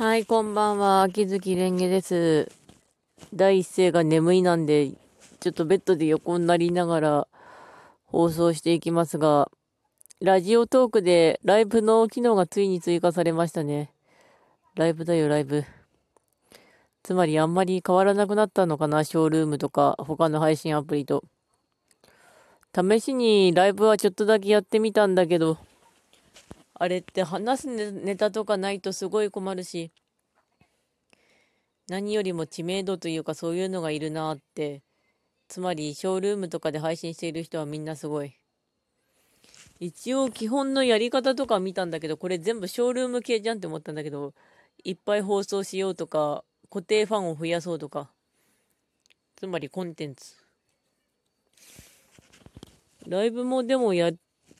はい、こんばんは。秋月蓮華です。第一声が眠いなんで、ちょっとベッドで横になりながら放送していきますが、ラジオトークでライブの機能がついに追加されましたね。ライブだよ、ライブ。つまりあんまり変わらなくなったのかな、ショールームとか他の配信アプリと。試しにライブはちょっとだけやってみたんだけど、あれって話すネタとかないとすごい困るし、何よりも知名度というかそういうのがいるなって、つまりショールームとかで配信している人はみんなすごい。一応基本のやり方とか見たんだけど、これ全部ショールーム系じゃんって思ったんだけど、いっぱい放送しようとか、固定ファンを増やそうとか、つまりコンテンツ。ライブもでもやっ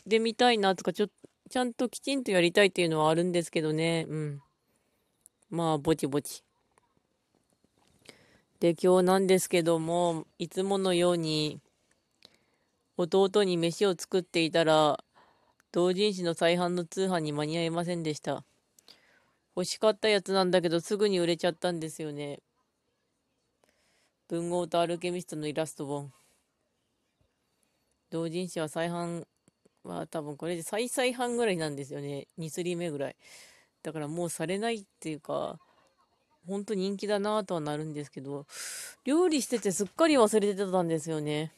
てみたいなとか、ちょっとちゃんときちんとやりたいっていうのはあるんですけどね。うん。まあ、ぼちぼち。で、今日なんですけども、いつものように、弟に飯を作っていたら、同人誌の再販の通販に間に合いませんでした。欲しかったやつなんだけど、すぐに売れちゃったんですよね。文豪とアルケミストのイラスト本。同人誌は再販は多分これで再々半ぐらいなんですよね。2釣り目ぐらい。だからもうされないっていうか、ほんと人気だなとはなるんですけど、料理しててすっかり忘れてたんですよね。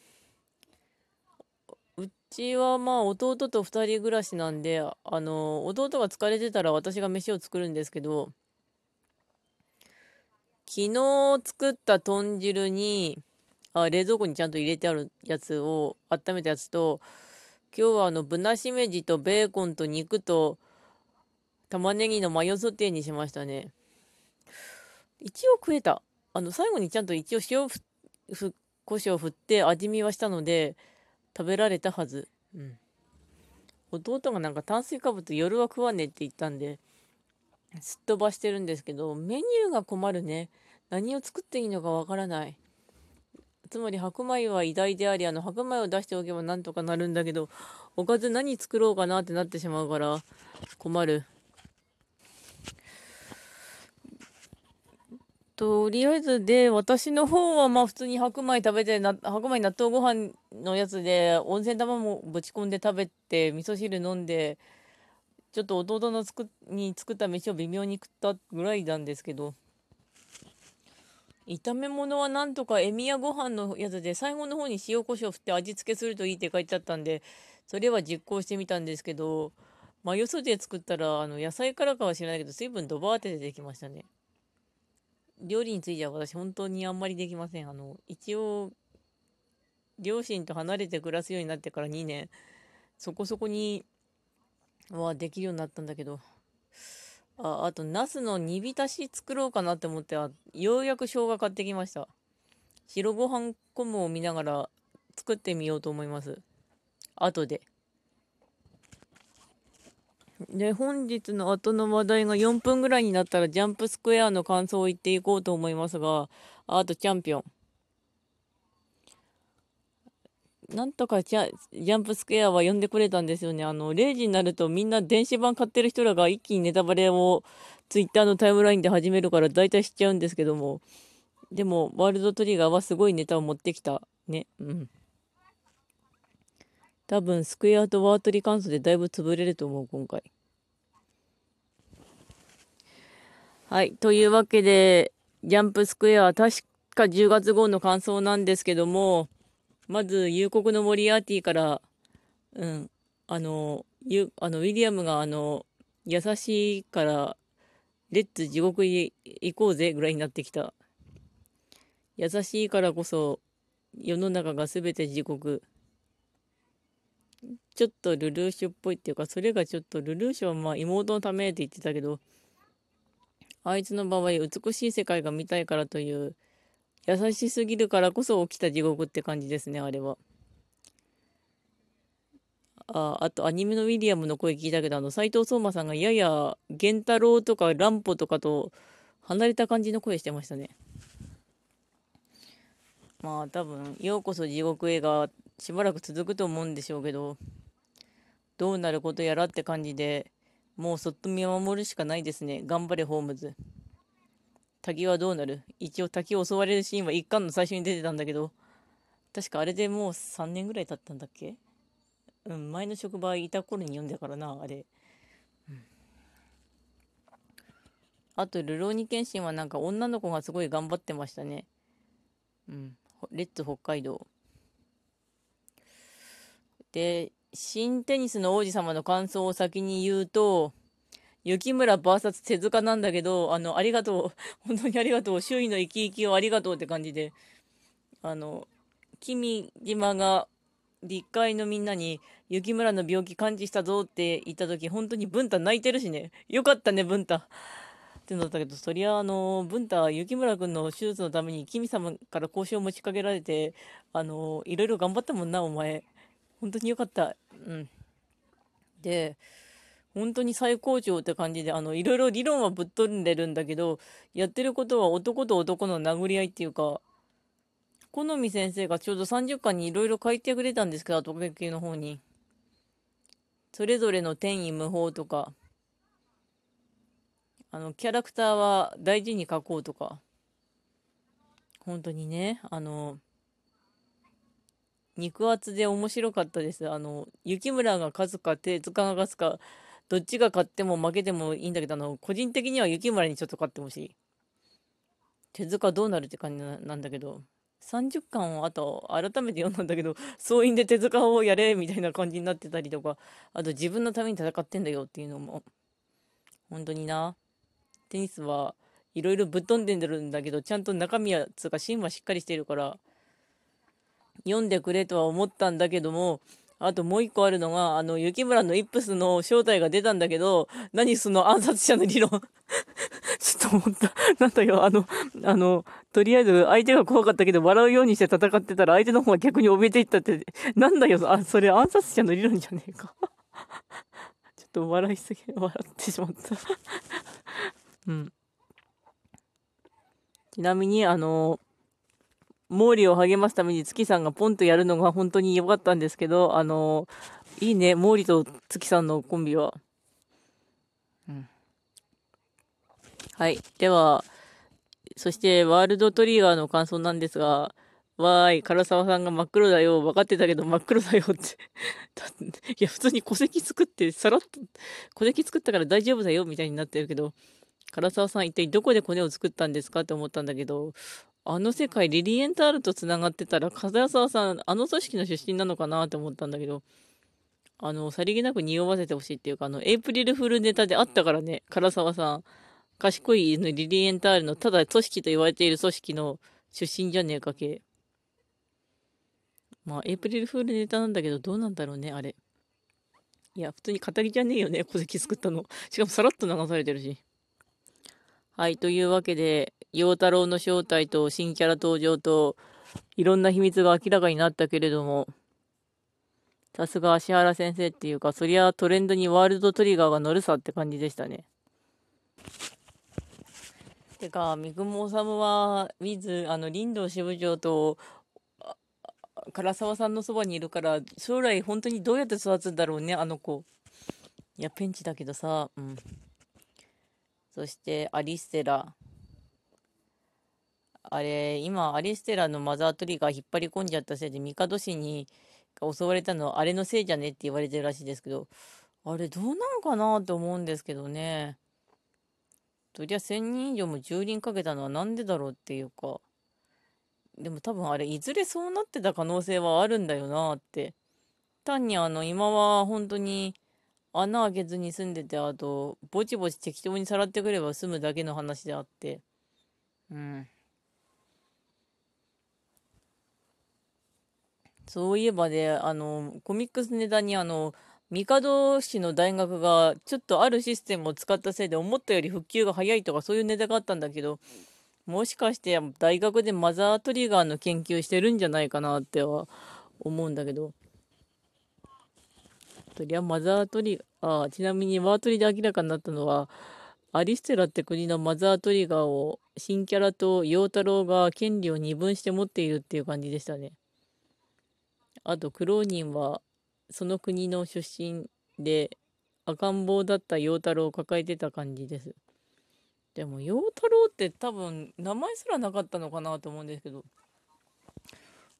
うちはまあ弟と2人暮らしなんで、あの、弟が疲れてたら私が飯を作るんですけど、昨日作った豚汁に、あ冷蔵庫にちゃんと入れてあるやつを、温めたやつと、今日はあの、ぶなしめじとベーコンと肉と玉ねぎのマヨソテーにしましたね。一応食えた。あの、最後にちゃんと一応塩ふ、ふ、胡椒振って味見はしたので、食べられたはず。うん。弟がなんか炭水化物夜は食わねえって言ったんで、すっ飛ばしてるんですけど、メニューが困るね。何を作っていいのかわからない。つまり白米は偉大であり、あの白米を出しておけばなんとかなるんだけど、おかず何作ろうかなってなってしまうから困る。とりあえずで、私の方はまあ普通に白米食べてな、白米納豆ご飯のやつで、温泉卵ぶち込んで食べて、味噌汁飲んで、ちょっと弟の作に作った飯を微妙に食ったぐらいなんですけど、炒め物はなんとかエミヤご飯のやつで最後の方に塩コショウ振って味付けするといいって書いてあったんでそれは実行してみたんですけどマヨソテー作ったらあの野菜からかは知らないけど水分ドバーって出てきましたね。料理については私本当にあんまりできません。あの一応両親と離れて暮らすようになってから2年そこそこにはできるようになったんだけどああと、ナスの煮浸し作ろうかなって思っては、ようやく生姜買ってきました。白ご飯コムを見ながら作ってみようと思います。後で。で、本日の後の話題が4分ぐらいになったらジャンプスクエアの感想を言っていこうと思いますが、あとチャンピオン。なんとかジャンプスクエアは呼んでくれたんですよね。あの、0時になるとみんな電子版買ってる人らが一気にネタバレを Twitter のタイムラインで始めるから大体知っちゃうんですけども。でも、ワールドトリガーはすごいネタを持ってきた。ね。うん。多分、スクエアとワートリ関数でだいぶ潰れると思う、今回。はい。というわけで、ジャンプスクエア、確か10月号の感想なんですけども、まず、夕刻のモリアーティから、うん、あの、ゆあのウィリアムが、あの、優しいから、レッツ地獄へ行こうぜぐらいになってきた。優しいからこそ、世の中が全て地獄。ちょっとルルーシュっぽいっていうか、それがちょっとルルーシュはまあ妹のためって言ってたけど、あいつの場合、美しい世界が見たいからという優しすぎるからこそ起きた地獄って感じですね、あれは。ああと、アニメのウィリアムの声聞いたけど、あの、斎藤壮馬さんがやや、源太郎とか乱歩とかと離れた感じの声してましたね。まあ、多分、ようこそ地獄映画、しばらく続くと思うんでしょうけど、どうなることやらって感じで、もうそっと見守るしかないですね。頑張れ、ホームズ。滝はどうなる？一応滝を襲われるシーンは一巻の最初に出てたんだけど、確かあれでもう3年ぐらい経ったんだっけ？うん、前の職場いた頃に読んだからな、あれ。うん、あと、ルローニケンシンはなんか女の子がすごい頑張ってましたね。うん。レッツ北海道。で、新テニスの王子様の感想を先に言うと、雪村 VS 手塚なんだけど、あの、ありがとう。本当にありがとう。周囲の生き生きをありがとうって感じで、あの、君島が立会のみんなに雪村の病気感知したぞって言った時、本当に文太泣いてるしね。よかったね、文太。ってのだったけど、そりゃあの、文太、雪村君の手術のために君様から交渉を持ちかけられて、あの、いろいろ頑張ったもんな、お前。本当によかった。うん。で、本当に最高潮って感じで、あの、いろいろ理論はぶっ飛んでるんだけど、やってることは男と男の殴り合いっていうか、好み先生がちょうど30巻にいろいろ書いてくれたんですけど、後書きの方に。それぞれの天意無法とか、あの、キャラクターは大事に書こうとか、本当にね、あの、肉厚で面白かったです。あの、雪村が勝つか手塚が勝つか、どっちが勝っても負けてもいいんだけど、あの、個人的には雪村にちょっと勝ってほしい。手塚どうなるって感じなんだけど、30巻をあと改めて読んだんだけど、総員で手塚をやれみたいな感じになってたりとか、あと自分のために戦ってんだよっていうのも、本当にな、テニスはいろいろぶっ飛んでるんだけど、ちゃんと中身は、つうか芯はしっかりしてるから、読んでくれとは思ったんだけども、あともう一個あるのが、あの、雪村のイップスの正体が出たんだけど、何その暗殺者の理論 ちょっと思った。なんだよ、あの、あの、とりあえず相手が怖かったけど、笑うようにして戦ってたら、相手の方が逆に怯えていったって、なんだよ、あ、それ暗殺者の理論じゃねえかちょっと笑いすぎ、笑ってしまったうん。ちなみに、あの、毛利を励ますために月さんがポンとやるのが本当に良かったんですけど、あの、いいね、毛利と月さんのコンビは。うん。はい。では、そしてワールドトリガーの感想なんですが、わーい、唐沢さんが真っ黒だよ。分かってたけど真っ黒だよって いや、普通に戸籍作って、さらっと、戸籍作ったから大丈夫だよみたいになってるけど、唐沢さん一体どこでコネを作ったんですかって思ったんだけど、あの世界リリエンタールと繋がってたら、風沢さん、あの組織の出身なのかなって思ったんだけど、あの、さりげなく匂わせてほしいっていうか、あの、エイプリルフルネタであったからね、唐沢さん。賢いリリエンタールの、ただ組織と言われている組織の出身じゃねえかけ。まあ、エイプリルフールネタなんだけど、どうなんだろうね、あれ。いや、普通に語りじゃねえよね、戸籍作ったの。しかもさらっと流されてるし。はい、というわけで、陽太郎の正体と新キャラ登場と、いろんな秘密が明らかになったけれども、さすが芦原先生っていうか、そりゃトレンドにワールドトリガーが乗るさって感じでしたね。てか、三雲治は、ウィズ、あの、林道支部長と、唐沢さんのそばにいるから、将来本当にどうやって育つんだろうね、あの子。いや、ペンチだけどさ、うん。そして、アリステラ。あれ、今、アリステラのマザートリガー引っ張り込んじゃったせいで、帝氏に襲われたのはあれのせいじゃねって言われてるらしいですけど、あれどうなんかなと思うんですけどね。そりゃ1000人以上も10人かけたのはなんでだろうっていうか。でも多分あれ、いずれそうなってた可能性はあるんだよなって。単にあの、今は本当に穴開けずに住んでて、あと、ぼちぼち適当にさらってくれば済むだけの話であって。うん。そういえばね、あの、コミックスネタにあの、帝市の大学がちょっとあるシステムを使ったせいで思ったより復旧が早いとかそういうネタがあったんだけど、もしかして大学でマザートリガーの研究してるんじゃないかなっては思うんだけど。そりゃマザートリガー、ちなみにワートリで明らかになったのは、アリステラって国のマザートリガーを新キャラと陽太郎が権利を二分して持っているっていう感じでしたね。あと、クローニンはその国の出身で赤ん坊だった陽太郎を抱えてた感じです。でも、陽太郎って多分、名前すらなかったのかなと思うんですけど、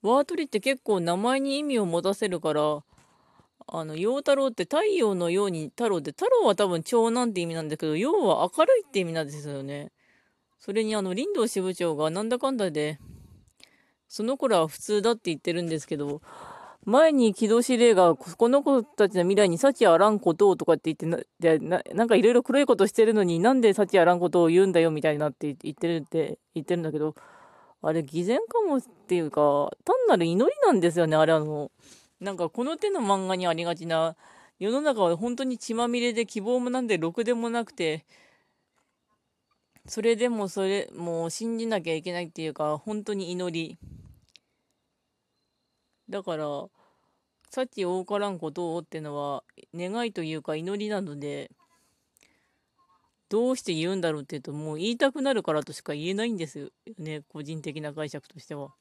ワートリって結構名前に意味を持たせるから、あの、陽太郎って太陽のように太郎で、太郎は多分長男って意味なんだけど、陽は明るいって意味なんですよね。それにあの、林道支部長がなんだかんだで、その頃は普通だって言ってるんですけど、前に木戸司令が、この子たちの未来に幸あらんことをとかって言ってな、ななんかいろいろ黒いことしてるのになんで幸あらんことを言うんだよみたいなって言ってるって言ってるんだけど、あれ偽善かもっていうか、単なる祈りなんですよね、あれあの、なんかこの手の漫画にありがちな、世の中は本当に血まみれで希望もなんでろくでもなくて、それでもそれ、もう信じなきゃいけないっていうか、本当に祈り。だから、幸多からんことをってのは願いというか祈りなので、どうして言うんだろうって言うと、もう言いたくなるからとしか言えないんですよね、個人的な解釈としては。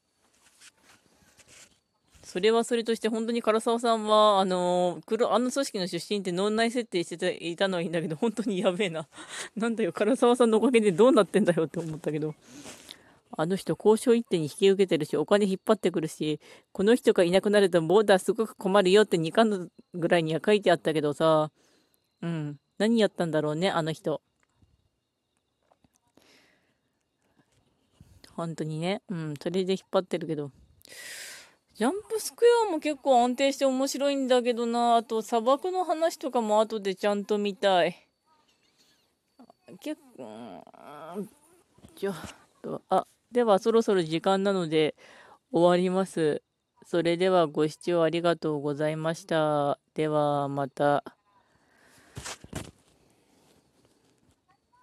それはそれとして本当に唐沢さんは、あの黒、あの組織の出身って脳内設定していたのはいいんだけど、本当にやべえな。なんだよ、唐沢さんのおかげでどうなってんだよって思ったけど。あの人交渉一手に引き受けてるし、お金引っ張ってくるし、この人がいなくなるとボーダーすごく困るよって2巻ぐらいには書いてあったけどさ、うん、何やったんだろうね、あの人。本当にね、うん、それで引っ張ってるけど。ジャンプスクエアも結構安定して面白いんだけどな、あと砂漠の話とかも後でちゃんと見たい。結構、ちょっと、あ、ではそろそろ時間なので終わります。それではご視聴ありがとうございました。ではまた。